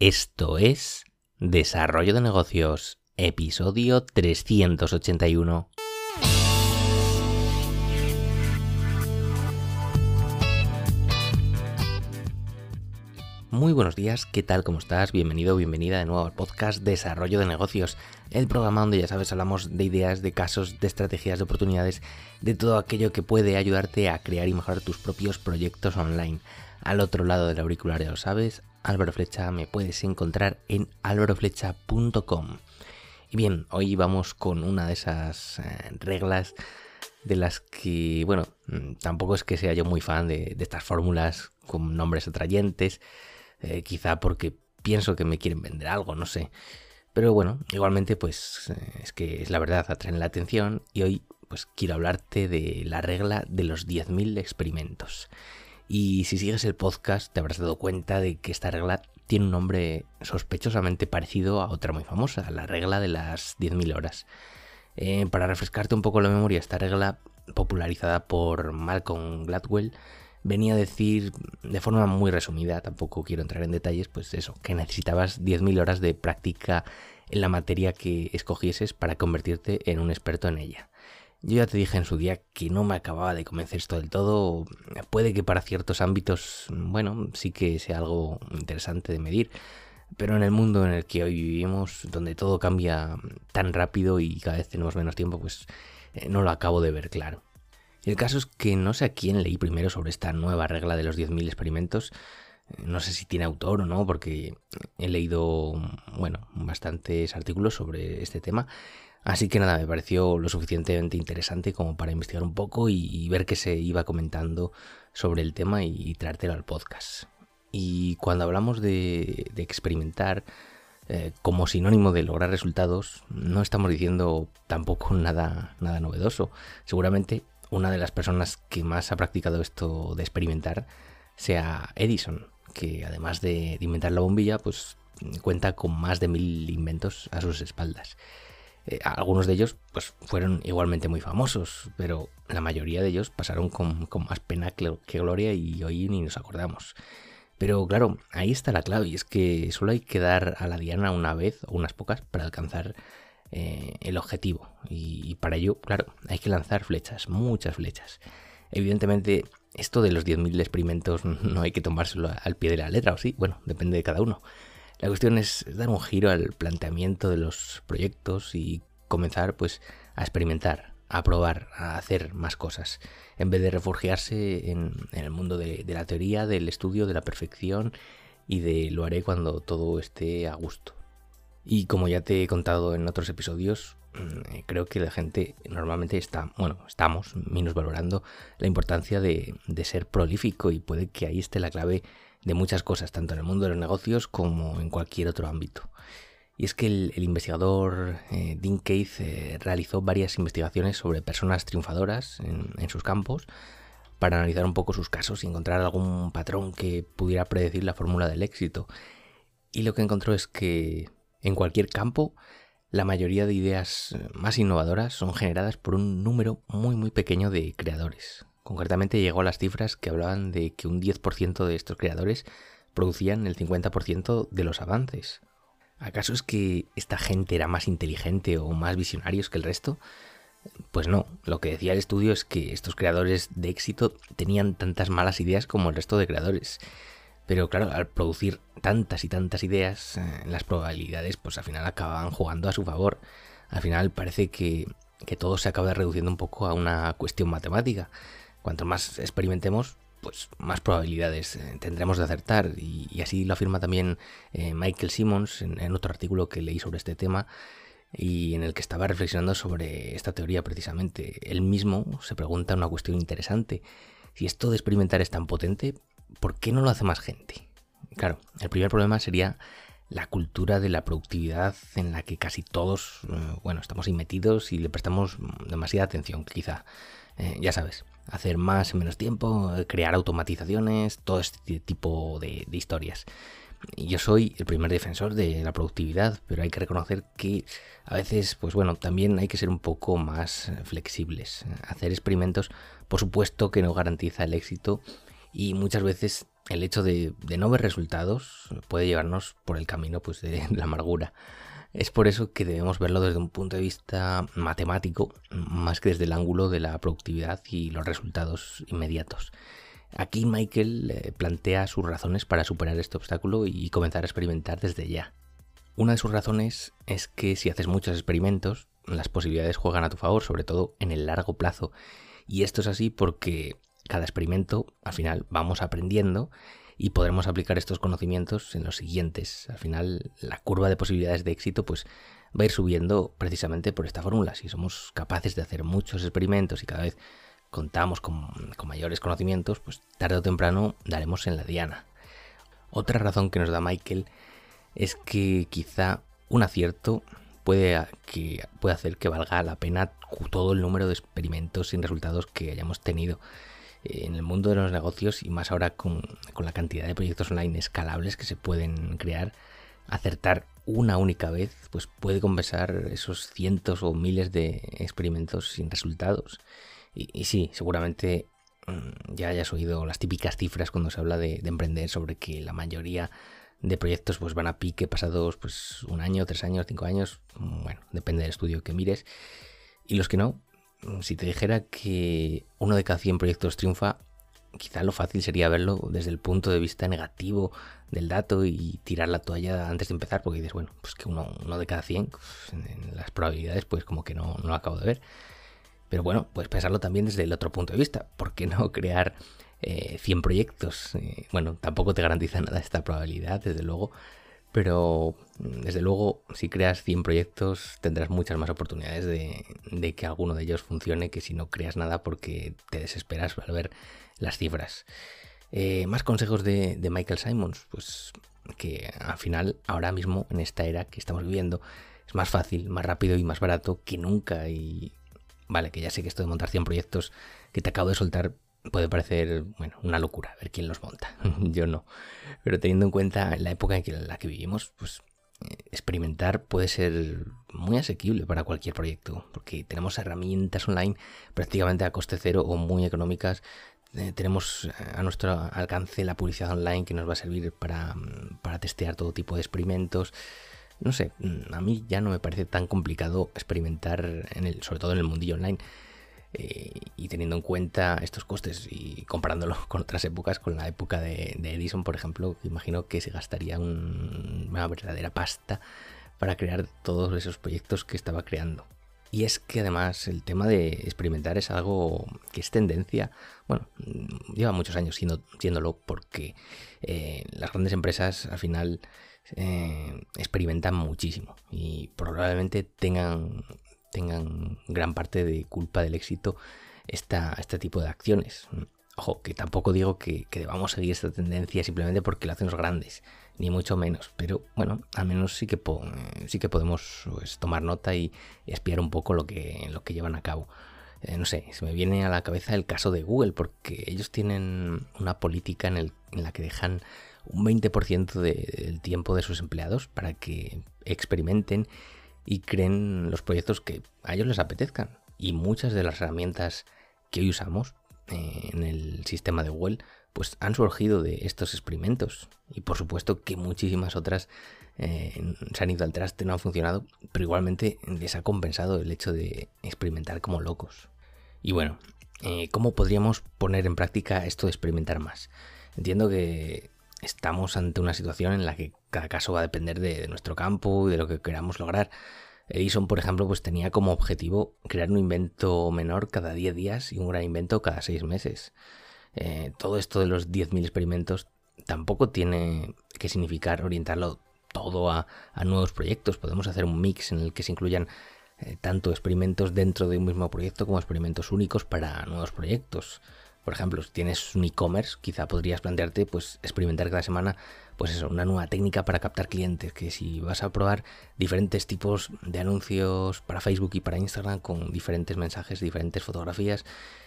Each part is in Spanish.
Esto es Desarrollo de Negocios, episodio 381. Muy buenos días, ¿qué tal? ¿Cómo estás? Bienvenido, bienvenida de nuevo al podcast Desarrollo de Negocios, el programa donde ya sabes hablamos de ideas, de casos, de estrategias, de oportunidades, de todo aquello que puede ayudarte a crear y mejorar tus propios proyectos online. Al otro lado del auricular ya lo sabes, Álvaro Flecha me puedes encontrar en álvaroflecha.com. Y bien, hoy vamos con una de esas eh, reglas de las que, bueno, mm, tampoco es que sea yo muy fan de, estas fórmulas con nombres atrayentes, eh, quizá porque pienso que me quieren vender algo, no sé. Pero bueno, igualmente pues eh, es que es la verdad, atraen la atención y hoy pues quiero hablarte de la regla de los 10.000 experimentos. Y si sigues el podcast te habrás dado cuenta de que esta regla tiene un nombre sospechosamente parecido a otra muy famosa, la regla de las 10.000 horas. Eh, para refrescarte un poco la memoria, esta regla, popularizada por Malcolm Gladwell, venía a decir de forma muy resumida, tampoco quiero entrar en detalles, pues eso, que necesitabas 10.000 horas de práctica en la materia que escogieses para convertirte en un experto en ella. Yo ya te dije en su día que no me acababa de convencer esto del todo. Puede que para ciertos ámbitos, bueno, sí que sea algo interesante de medir. Pero en el mundo en el que hoy vivimos, donde todo cambia tan rápido y cada vez tenemos menos tiempo, pues eh, no lo acabo de ver claro. El caso es que no sé a quién leí primero sobre esta nueva regla de los 10.000 experimentos. No sé si tiene autor o no, porque he leído, bueno, bastantes artículos sobre este tema. Así que nada, me pareció lo suficientemente interesante como para investigar un poco y, ver qué se iba comentando sobre el tema y, traértelo al podcast. Y cuando hablamos de, experimentar eh, como sinónimo de lograr resultados, no estamos diciendo tampoco nada, nada novedoso. Seguramente una de las personas que más ha practicado esto de experimentar sea Edison, que además de, de inventar la bombilla, pues cuenta con más de mil inventos a sus espaldas. Eh, algunos de ellos pues, fueron igualmente muy famosos, pero la mayoría de ellos pasaron con, más pena que, gloria y hoy ni nos acordamos. Pero claro, ahí está la clave, y es que solo hay que dar a la diana una vez o unas pocas para alcanzar eh, el objetivo. Y, para ello, claro, hay que lanzar flechas, muchas flechas. Evidentemente, esto de los 10.000 experimentos no hay que tomárselo al pie de la letra, o sí, bueno, depende de cada uno. La cuestión es dar un giro al planteamiento de los proyectos y comenzar pues a experimentar, a probar, a hacer más cosas, en vez de refugiarse en, el mundo de, la teoría, del estudio, de la perfección y de lo haré cuando todo esté a gusto. Y como ya te he contado en otros episodios, mm, creo que la gente normalmente está, bueno, estamos valorando la importancia de ser prolífico y puede que ahí esté la clave de muchas cosas, tanto en el mundo de los negocios como en cualquier otro ámbito. Y es que el, investigador eh, Dean Keith eh, realizó varias investigaciones sobre personas triunfadoras en, sus campos para analizar un poco sus casos y encontrar algún patrón que pudiera predecir la fórmula del éxito. Y lo que encontró es que en cualquier campo la mayoría de ideas eh, más innovadoras son generadas por un número muy muy pequeño de creadores, Concretamente llegó a las cifras que hablaban de que un 10% de estos creadores producían el 50% de los avances. ¿Acaso es que esta gente era más inteligente o más visionarios que el resto? Pues no, lo que decía el estudio es que estos creadores de éxito tenían tantas malas ideas como el resto de creadores. Pero claro, al producir tantas y tantas ideas, eh, las probabilidades pues al final acababan jugando a su favor. Al final parece que, que todo se acaba reduciendo un poco a una cuestión matemática. Cuanto más experimentemos, pues más probabilidades eh, tendremos de acertar. Y, así lo afirma también eh, Michael Simmons en, otro artículo que leí sobre este tema y en el que estaba reflexionando sobre esta teoría precisamente. Él mismo se pregunta una cuestión interesante. Si esto de experimentar es tan potente, ¿por qué no lo hace más gente? Claro, el primer problema sería la cultura de la productividad en la que casi todos, eh, bueno, estamos ahí y le prestamos demasiada atención, quizá. ya sabes, hacer más en menos tiempo, crear automatizaciones, todo este tipo de, historias. Yo soy el primer defensor de la productividad, pero hay que reconocer que a veces, pues bueno, también hay que ser un poco más flexibles. Hacer experimentos, por supuesto que no garantiza el éxito y muchas veces el hecho de, no ver resultados puede llevarnos por el camino pues, de la amargura. Es por eso que debemos verlo desde un punto de vista matemático, más que desde el ángulo de la productividad y los resultados inmediatos. Aquí Michael eh, plantea sus razones para superar este obstáculo y comenzar a experimentar desde ya. Una de sus razones es que si haces muchos experimentos, las posibilidades juegan a tu favor, sobre todo en el largo plazo. Y esto es así porque cada experimento, al final, vamos aprendiendo y podremos aplicar estos conocimientos en los siguientes. Al final, la curva de posibilidades de éxito, pues va a ir subiendo precisamente por esta fórmula. Si somos capaces de hacer muchos experimentos y cada vez contamos con, con mayores conocimientos, pues tarde o temprano daremos en la diana. Otra razón que nos da Michael es que quizá un acierto puede, que, puede hacer que valga la pena todo el número de experimentos sin resultados que hayamos tenido. En el mundo de los negocios y más ahora con, con la cantidad de proyectos online escalables que se pueden crear, acertar una única vez pues puede compensar esos cientos o miles de experimentos sin resultados. Y, sí, seguramente mm, ya hayas oído las típicas cifras cuando se habla de, de emprender sobre que la mayoría de proyectos pues van a pique pasados pues un año, tres años, cinco años, bueno, depende del estudio que mires. Y los que no, si te dijera que uno de cada 100 proyectos triunfa, quizá lo fácil sería verlo desde el punto de vista negativo del dato y tirar la toalla antes de empezar, porque dices, bueno, pues que uno, uno de cada 100, pues, en, las probabilidades, pues como que no, lo acabo de ver. Pero bueno, puedes pensarlo también desde el otro punto de vista. ¿Por qué no crear 100 eh, proyectos. Eh, bueno, tampoco te garantiza nada esta probabilidad, desde luego, pero mm, desde luego si creas 100 proyectos tendrás muchas más oportunidades de, que alguno de ellos funcione que si no creas nada porque te desesperas al ver las cifras. Eh, más consejos de, de Michael Simons, pues que al final, ahora mismo, en esta era que estamos viviendo, es más fácil, más rápido y más barato que nunca. Y vale, que ya sé que esto de montar 100 proyectos que te acabo de soltar puede parecer, bueno, una locura ver quién los monta. Yo no. Pero teniendo en cuenta la época en la que vivimos, pues eh, experimentar puede ser muy asequible para cualquier proyecto, porque tenemos herramientas online prácticamente a coste cero o muy económicas. Eh, tenemos a nuestro alcance la publicidad online que nos va a servir para, para testear todo tipo de experimentos. No sé, a mí ya no me parece tan complicado experimentar, en el, sobre todo en el mundillo online. Y teniendo en cuenta estos costes y comparándolo con otras épocas, con la época de, Edison, por ejemplo, imagino que se gastaría una verdadera pasta para crear todos esos proyectos que estaba creando. Y es que además el tema de experimentar es algo que es tendencia, bueno, lleva muchos años siendo, siéndolo porque eh, las grandes empresas al final eh, experimentan muchísimo y probablemente tengan tengan gran parte de culpa del éxito esta, este tipo de acciones. Ojo, que tampoco digo que, debamos seguir esta tendencia simplemente porque lo hacen los grandes, ni mucho menos. Pero bueno, al menos sí que, sí que podemos pues, tomar nota y, espiar un poco lo que, lo que llevan a cabo. Eh, no sé, se me viene a la cabeza el caso de Google, porque ellos tienen una política en, el, en la que dejan un 20% del tiempo de sus empleados para que experimenten y creen los proyectos que a ellos les apetezcan. Y muchas de las herramientas que hoy usamos eh, en el sistema de Google pues han surgido de estos experimentos. Y por supuesto que muchísimas otras eh, se han ido al traste, no han funcionado, pero igualmente les ha compensado el hecho de experimentar como locos. Y bueno, eh, ¿cómo podríamos poner en práctica esto de experimentar más? Entiendo que estamos ante una situación en la que cada caso va a depender de, nuestro campo y de lo que queramos lograr. Edison, por ejemplo, pues tenía como objetivo crear un invento menor cada 10 días y un gran invento cada 6 meses. Eh, todo esto de los 10.000 experimentos tampoco tiene que significar orientarlo todo a, nuevos proyectos. Podemos hacer un mix en el que se incluyan eh, tanto experimentos dentro de un mismo proyecto como experimentos únicos para nuevos proyectos. Por ejemplo, si tienes un e-commerce, quizá podrías plantearte pues experimentar cada semana pues eso, una nueva técnica para captar clientes, que si vas a probar diferentes tipos de anuncios para Facebook y para Instagram con diferentes mensajes, diferentes fotografías,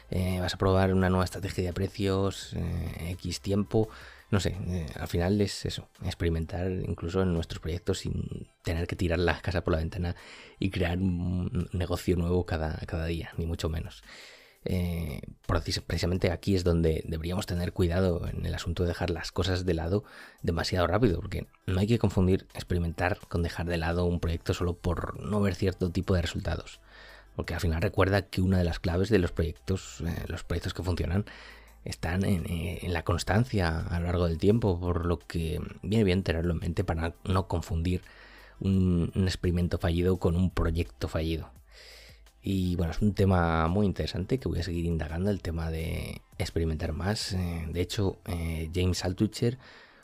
eh, vas a probar una nueva estrategia de precios, eh, X tiempo, no sé, eh, al final es eso, experimentar incluso en nuestros proyectos sin tener que tirar la casa por la ventana y crear un negocio nuevo cada, cada día, ni mucho menos. Eh, precisamente aquí es donde deberíamos tener cuidado en el asunto de dejar las cosas de lado demasiado rápido, porque no hay que confundir experimentar con dejar de lado un proyecto solo por no ver cierto tipo de resultados. Porque al final recuerda que una de las claves de los proyectos, eh, los proyectos que funcionan, están eh, en, la constancia a lo largo del tiempo, por lo que viene bien tenerlo en mente para no confundir un experimento fallido con un proyecto fallido. Y bueno, es un tema muy interesante que voy a seguir indagando, el tema de experimentar más. Eh, de hecho, eh, James Altucher,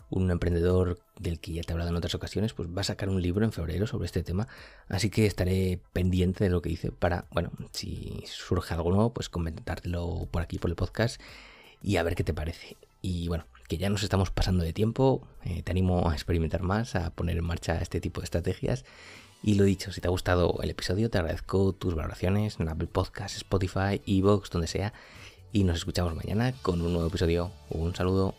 un emprendedor del que ya te he hablado en otras ocasiones, pues va a sacar un libro en febrero sobre este tema. Así que estaré pendiente de lo que dice para, bueno, si surge algo nuevo, pues comentártelo por aquí, por el podcast, y a ver qué te parece. Y bueno, que ya nos estamos pasando de tiempo, eh, te animo a experimentar más, a poner en marcha este tipo de estrategias y lo dicho, si te ha gustado el episodio, te agradezco tus valoraciones en Apple Podcasts, Spotify, Evox, donde sea. Y nos escuchamos mañana con un nuevo episodio. Un saludo.